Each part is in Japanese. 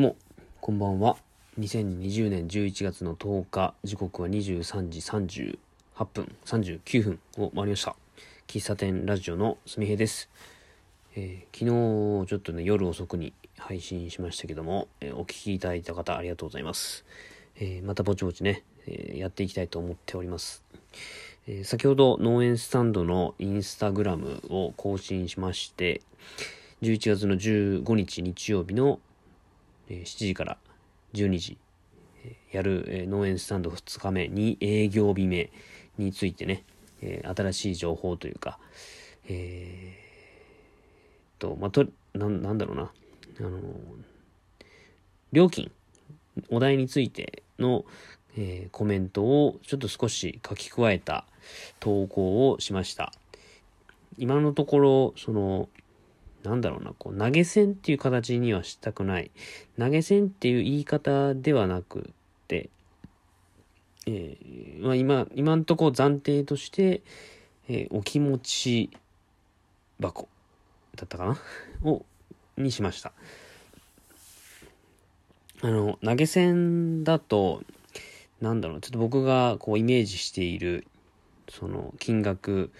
どうも、こんばんは。2020年11月の10日、時刻は23時38分、39分を回りました。喫茶店ラジオのすみへです。えー、昨日ちょっとね、夜遅くに配信しましたけども、えー、お聴きいただいた方ありがとうございます。えー、またぼちぼちね、えやっていきたいと思っております。え先ほど農園スタンドのインスタグラムを更新しまして、11月の15日日曜日の7時から12時、やる農園スタンド2日目に営業日目についてね、新しい情報というか、えー、と、ま、と、ななんだろうな、あの、料金、お題についての、えー、コメントをちょっと少し書き加えた投稿をしました。今のところ、その、なんだろうな、こう、投げ銭っていう形にはしたくない。投げ銭っていう言い方ではなくて、えー、まあ今、今んとこ暫定として、えー、お気持ち箱だったかな？を、にしました。あの、投げ銭だと、なんだろう、ちょっと僕がこうイメージしている、その金額、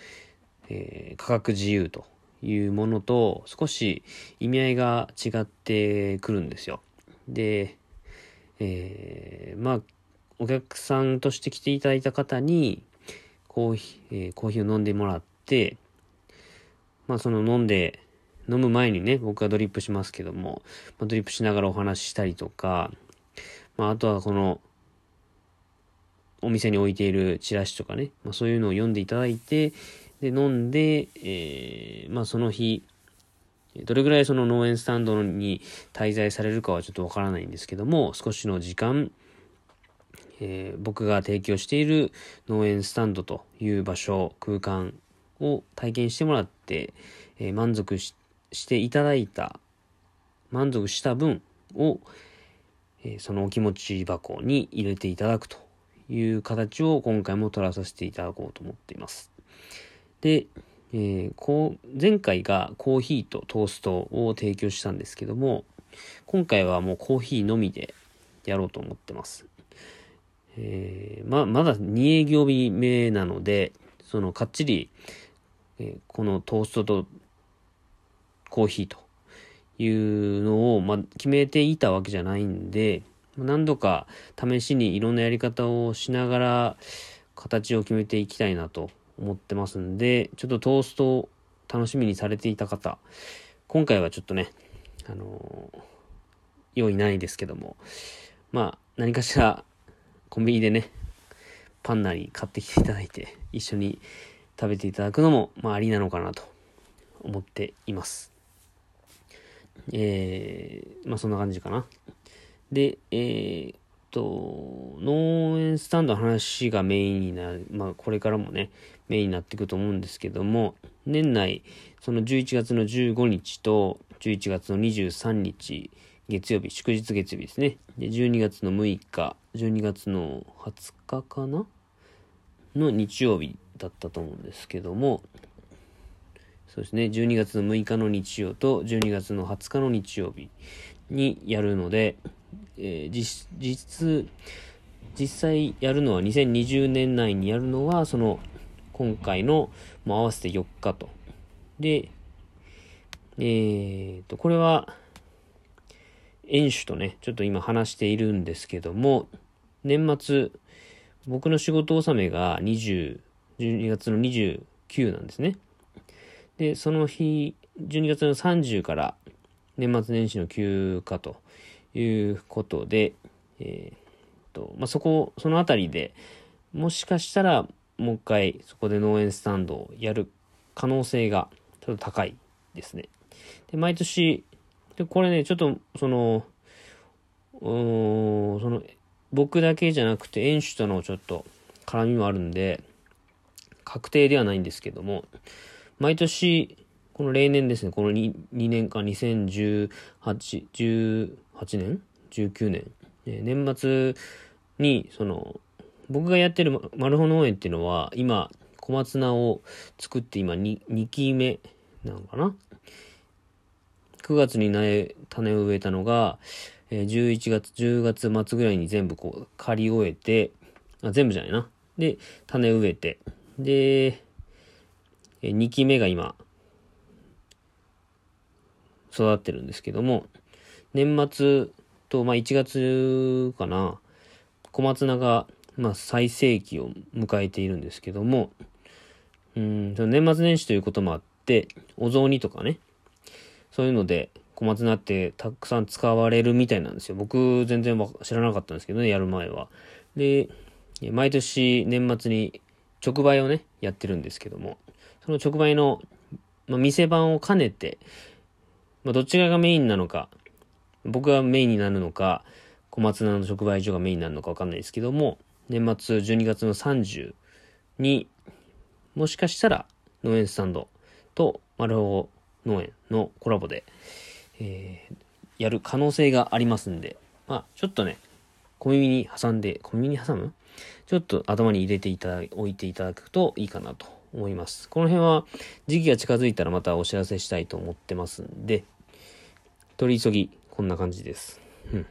えー、価格自由というものと少し意味合いが違ってくるんですよ。で、えー、まあ、お客さんとして来ていただいた方にコーヒー、えー、コーヒーを飲んでもらって、まあその飲んで、飲む前にね、僕はドリップしますけども、まあ、ドリップしながらお話ししたりとか、まああとはこの、お店に置いているチラシとかね、まあ、そういうのを読んでいただいて、で、飲んで、えー、まあその日、どれぐらいその農園スタンドに滞在されるかはちょっとわからないんですけども、少しの時間、えー、僕が提供している農園スタンドという場所、空間を体験してもらって、えー、満足していただいた、満足した分を、えー、そのお気持ち箱に入れていただくという形を今回も取らさせていただこうと思っています。で、えー、こう前回がコーヒーとトーストを提供したんですけども、今回はもうコーヒーのみでやろうと思ってます。えー、ま、まだ2営業日目なので、そのかっちり、えー、このトーストとコーヒーというのを、ま、決めていたわけじゃないんで、何度か試しにいろんなやり方をしながら形を決めていきたいなと思ってますんで、ちょっとトーストを楽しみにされていた方、今回はちょっとね、あのー、用意ないですけども、まあ、何かしらコンビニでね、パンなり買ってきていただいて、一緒に食べていただくのも、まあ、ありなのかなと思っています。えー、まあ、そんな感じかな。で、えー、と、農園スタンドの話がメインになる、まあこれからもね、メインになっていくと思うんですけども、年内、その11月の15日と11月の23日、月曜日、祝日月曜日ですね。で、12月の6日、12月の20日かな？の日曜日だったと思うんですけども、そうですね、12月の6日の日曜と12月の20日の日曜日にやるので、えー、実、実、実際やるのは2020年内にやるのは、その、今回の、もう合わせて4日と。で、えー、と、これは、演手とね、ちょっと今話しているんですけども、年末、僕の仕事納めが20、12月の29なんですね。で、その日、12月の30から年末年始の休暇ということで、えー、と、まあ、そこ、そのあたりで、もしかしたら、もう一回、そこで農園スタンドをやる可能性が、ちょっと高いですね。で、毎年、で、これね、ちょっと、その、うーん、その、僕だけじゃなくて、園主とのちょっと絡みもあるんで、確定ではないんですけども、毎年、この例年ですね、この 2, 2年間、2018、18年 ?19 年、え年末に、その、僕がやってるマルホ農園っていうのは、今、小松菜を作って今 2, 2期目なのかな ?9 月に苗種を植えたのが、えー、11月、10月末ぐらいに全部こう、刈り終えて、あ、全部じゃないな。で、種植えて、で、えー、2期目が今、育ってるんですけども、年末と、まあ1月かな、小松菜が、まあ最盛期を迎えているんですけども、うん、年末年始ということもあって、お雑煮とかね、そういうので、小松菜ってたくさん使われるみたいなんですよ。僕全然知らなかったんですけどね、やる前は。で、毎年年末に直売をね、やってるんですけども、その直売の、まあ、店番を兼ねて、まあ、どっちがメインなのか、僕がメインになるのか、小松菜の直売所がメインになるのかわかんないですけども、年末12月の30に、もしかしたら農園スタンドと丸保農園のコラボで、えー、やる可能性がありますんで、まあ、ちょっとね、小耳に挟んで、小耳に挟む？ちょっと頭に入れていただ、置いていただくといいかなと思います。この辺は時期が近づいたらまたお知らせしたいと思ってますんで、取り急ぎ、こんな感じです。うん。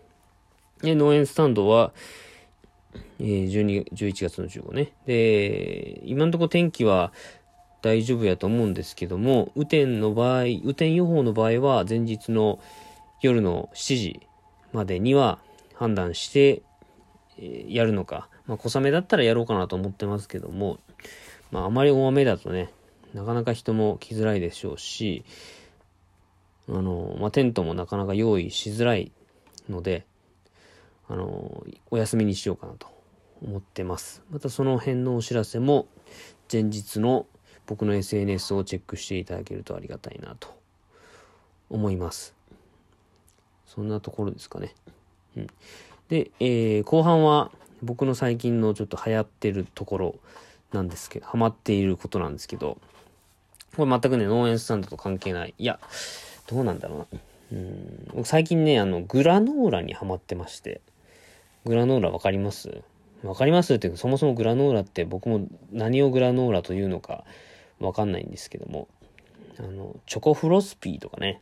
で、農園スタンドは、えー、12、11月の15ね。で、今のとこ天気は大丈夫やと思うんですけども、雨天の場合、雨天予報の場合は前日の夜の7時までには判断して、え、やるのか。まあ、小雨だったらやろうかなと思ってますけども、まあ、あまり大雨だとね、なかなか人も来づらいでしょうし、あの、まあ、テントもなかなか用意しづらいので、あの、お休みにしようかなと思ってます。またその辺のお知らせも前日の僕の SNS をチェックしていただけるとありがたいなと思います。そんなところですかね。うん、で、えー、後半は僕の最近のちょっと流行ってるところなんですけど、ハマっていることなんですけど、これ全くね、農園スタンドと関係ない。いや、どうなんだろうな。うん、最近ね、あの、グラノーラにハマってまして、グラノーラわかります？わかりますっていうか、そもそもグラノーラって僕も何をグラノーラというのかわかんないんですけども、あの、チョコフロスピーとかね、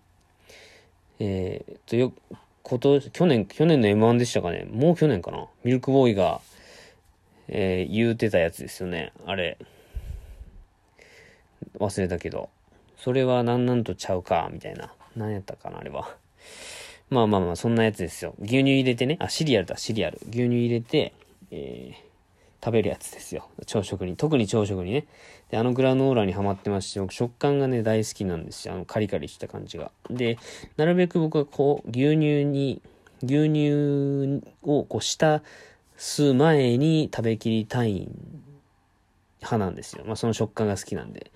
えー、とよ、こと、去年、去年の M1 でしたかね、もう去年かな、ミルクボーイが、えー、言うてたやつですよね、あれ。忘れたけど。それはなんなんとちゃうか、みたいな。何やったかな、あれは。まあまあまあ、そんなやつですよ。牛乳入れてね、あ、シリアルだ、シリアル。牛乳入れて、えー、食べるやつですよ。朝食に。特に朝食にね。で、あのグラノーラにはまってますし、僕食感がね、大好きなんですよ。あのカリカリした感じが。で、なるべく僕はこう、牛乳に、牛乳をこう、浸す前に食べきりたい派なんですよ。まあ、その食感が好きなんで。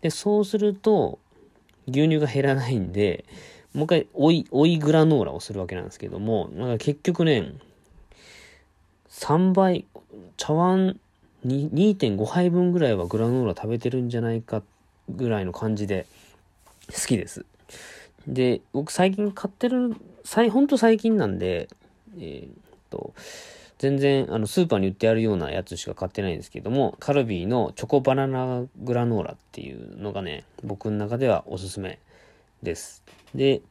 で、そうすると、牛乳が減らないんで、もう一回、追い、追いグラノーラをするわけなんですけども、なんか結局ね、3倍、茶碗2.5杯分ぐらいはグラノーラ食べてるんじゃないかぐらいの感じで好きです。で、僕最近買ってる、ほんと最近なんで、えー、っと、全然あのスーパーに売ってあるようなやつしか買ってないんですけども、カルビーのチョコバナナグラノーラっていうのがね、僕の中ではおすすめです。で、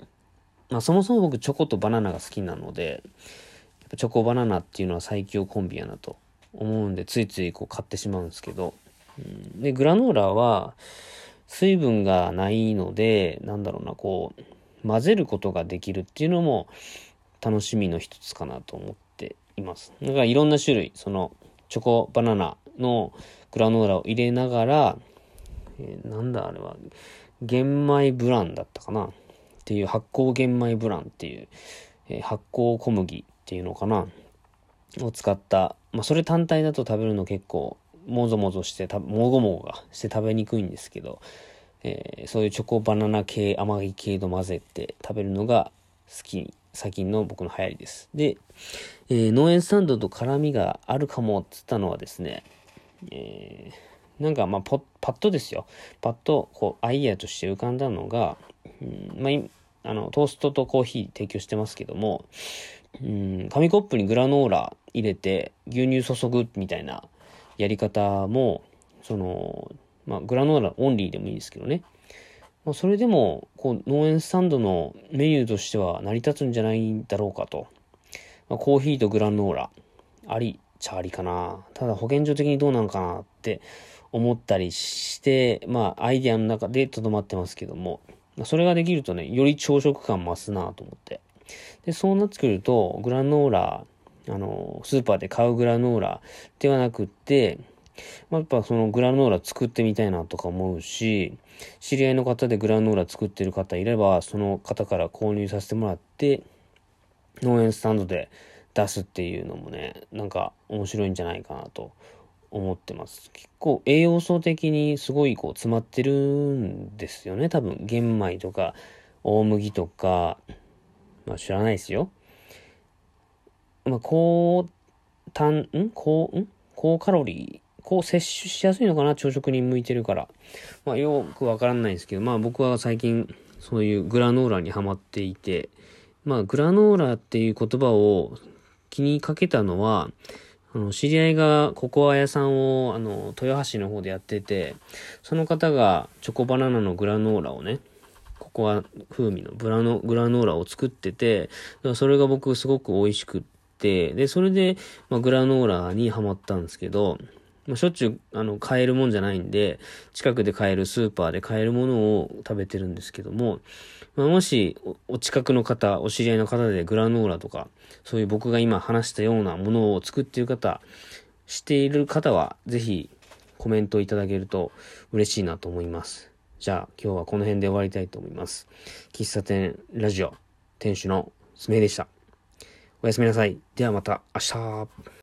まあそもそも僕チョコとバナナが好きなので、やっぱチョコバナナっていうのは最強コンビやなと思うんで、ついついこう買ってしまうんですけど、うん、で、グラノーラは水分がないので、なんだろうな、こう、混ぜることができるっていうのも楽しみの一つかなと思っています。だからいろんな種類、その、チョコバナナのグラノーラを入れながら、えー、なんだあれは、玄米ブランだったかな？っていう発酵玄米ブランっていう、えー、発酵小麦っていうのかな？を使った、まあそれ単体だと食べるの結構もぞもぞして、もごもごがして食べにくいんですけど、えー、そういうチョコバナナ系、甘い系と混ぜて食べるのが好き、最近の僕の流行りです。で、えー、農園スタンドと絡みがあるかもって言ったのはですね、えー、なんかまあパッとですよ。パッとこうアイデアとして浮かんだのが、うん、まあ、あの、トーストとコーヒー提供してますけども、うん、紙コップにグラノーラ入れて牛乳注ぐみたいなやり方も、その、まあ、グラノーラオンリーでもいいですけどね。まあ、それでも、こう、農園スタンドのメニューとしては成り立つんじゃないだろうかと。まあ、コーヒーとグラノーラ、あり、ちゃありかな。ただ保健所的にどうなのかなって思ったりして、まあ、アイデアの中でとどまってますけども、それができるとね、より朝食感増すなと思って。で、そうなってくると、グラノーラ、あの、スーパーで買うグラノーラではなくって、まあ、やっぱそのグラノーラ作ってみたいなとか思うし、知り合いの方でグラノーラ作ってる方いれば、その方から購入させてもらって、農園スタンドで出すっていうのもね、なんか面白いんじゃないかなと思ってます。結構栄養素的にすごいこう詰まってるんですよね。多分玄米とか大麦とか、まあ知らないですよ。まあ高単、ん？高、ん？高カロリーー、高摂取しやすいのかな？朝食に向いてるから。まあよくわからないんですけど、まあ僕は最近そういうグラノーラにハマっていて、まあグラノーラっていう言葉を気にかけたのは、あの、知り合いがココア屋さんを、あの、豊橋の方でやってて、その方がチョコバナナのグラノーラをね、ココア風味のブラノ、グラノーラを作ってて、それが僕すごく美味しくって、で、それで、まあ、グラノーラにハマったんですけど、まあ、しょっちゅう、あの、買えるもんじゃないんで、近くで買えるスーパーで買えるものを食べてるんですけども、まあ、もしお、お近くの方、お知り合いの方でグラノーラとか、そういう僕が今話したようなものを作っている方、している方は、ぜひコメントいただけると嬉しいなと思います。じゃあ、今日はこの辺で終わりたいと思います。喫茶店ラジオ、店主のすめでした。おやすみなさい。ではまた明日。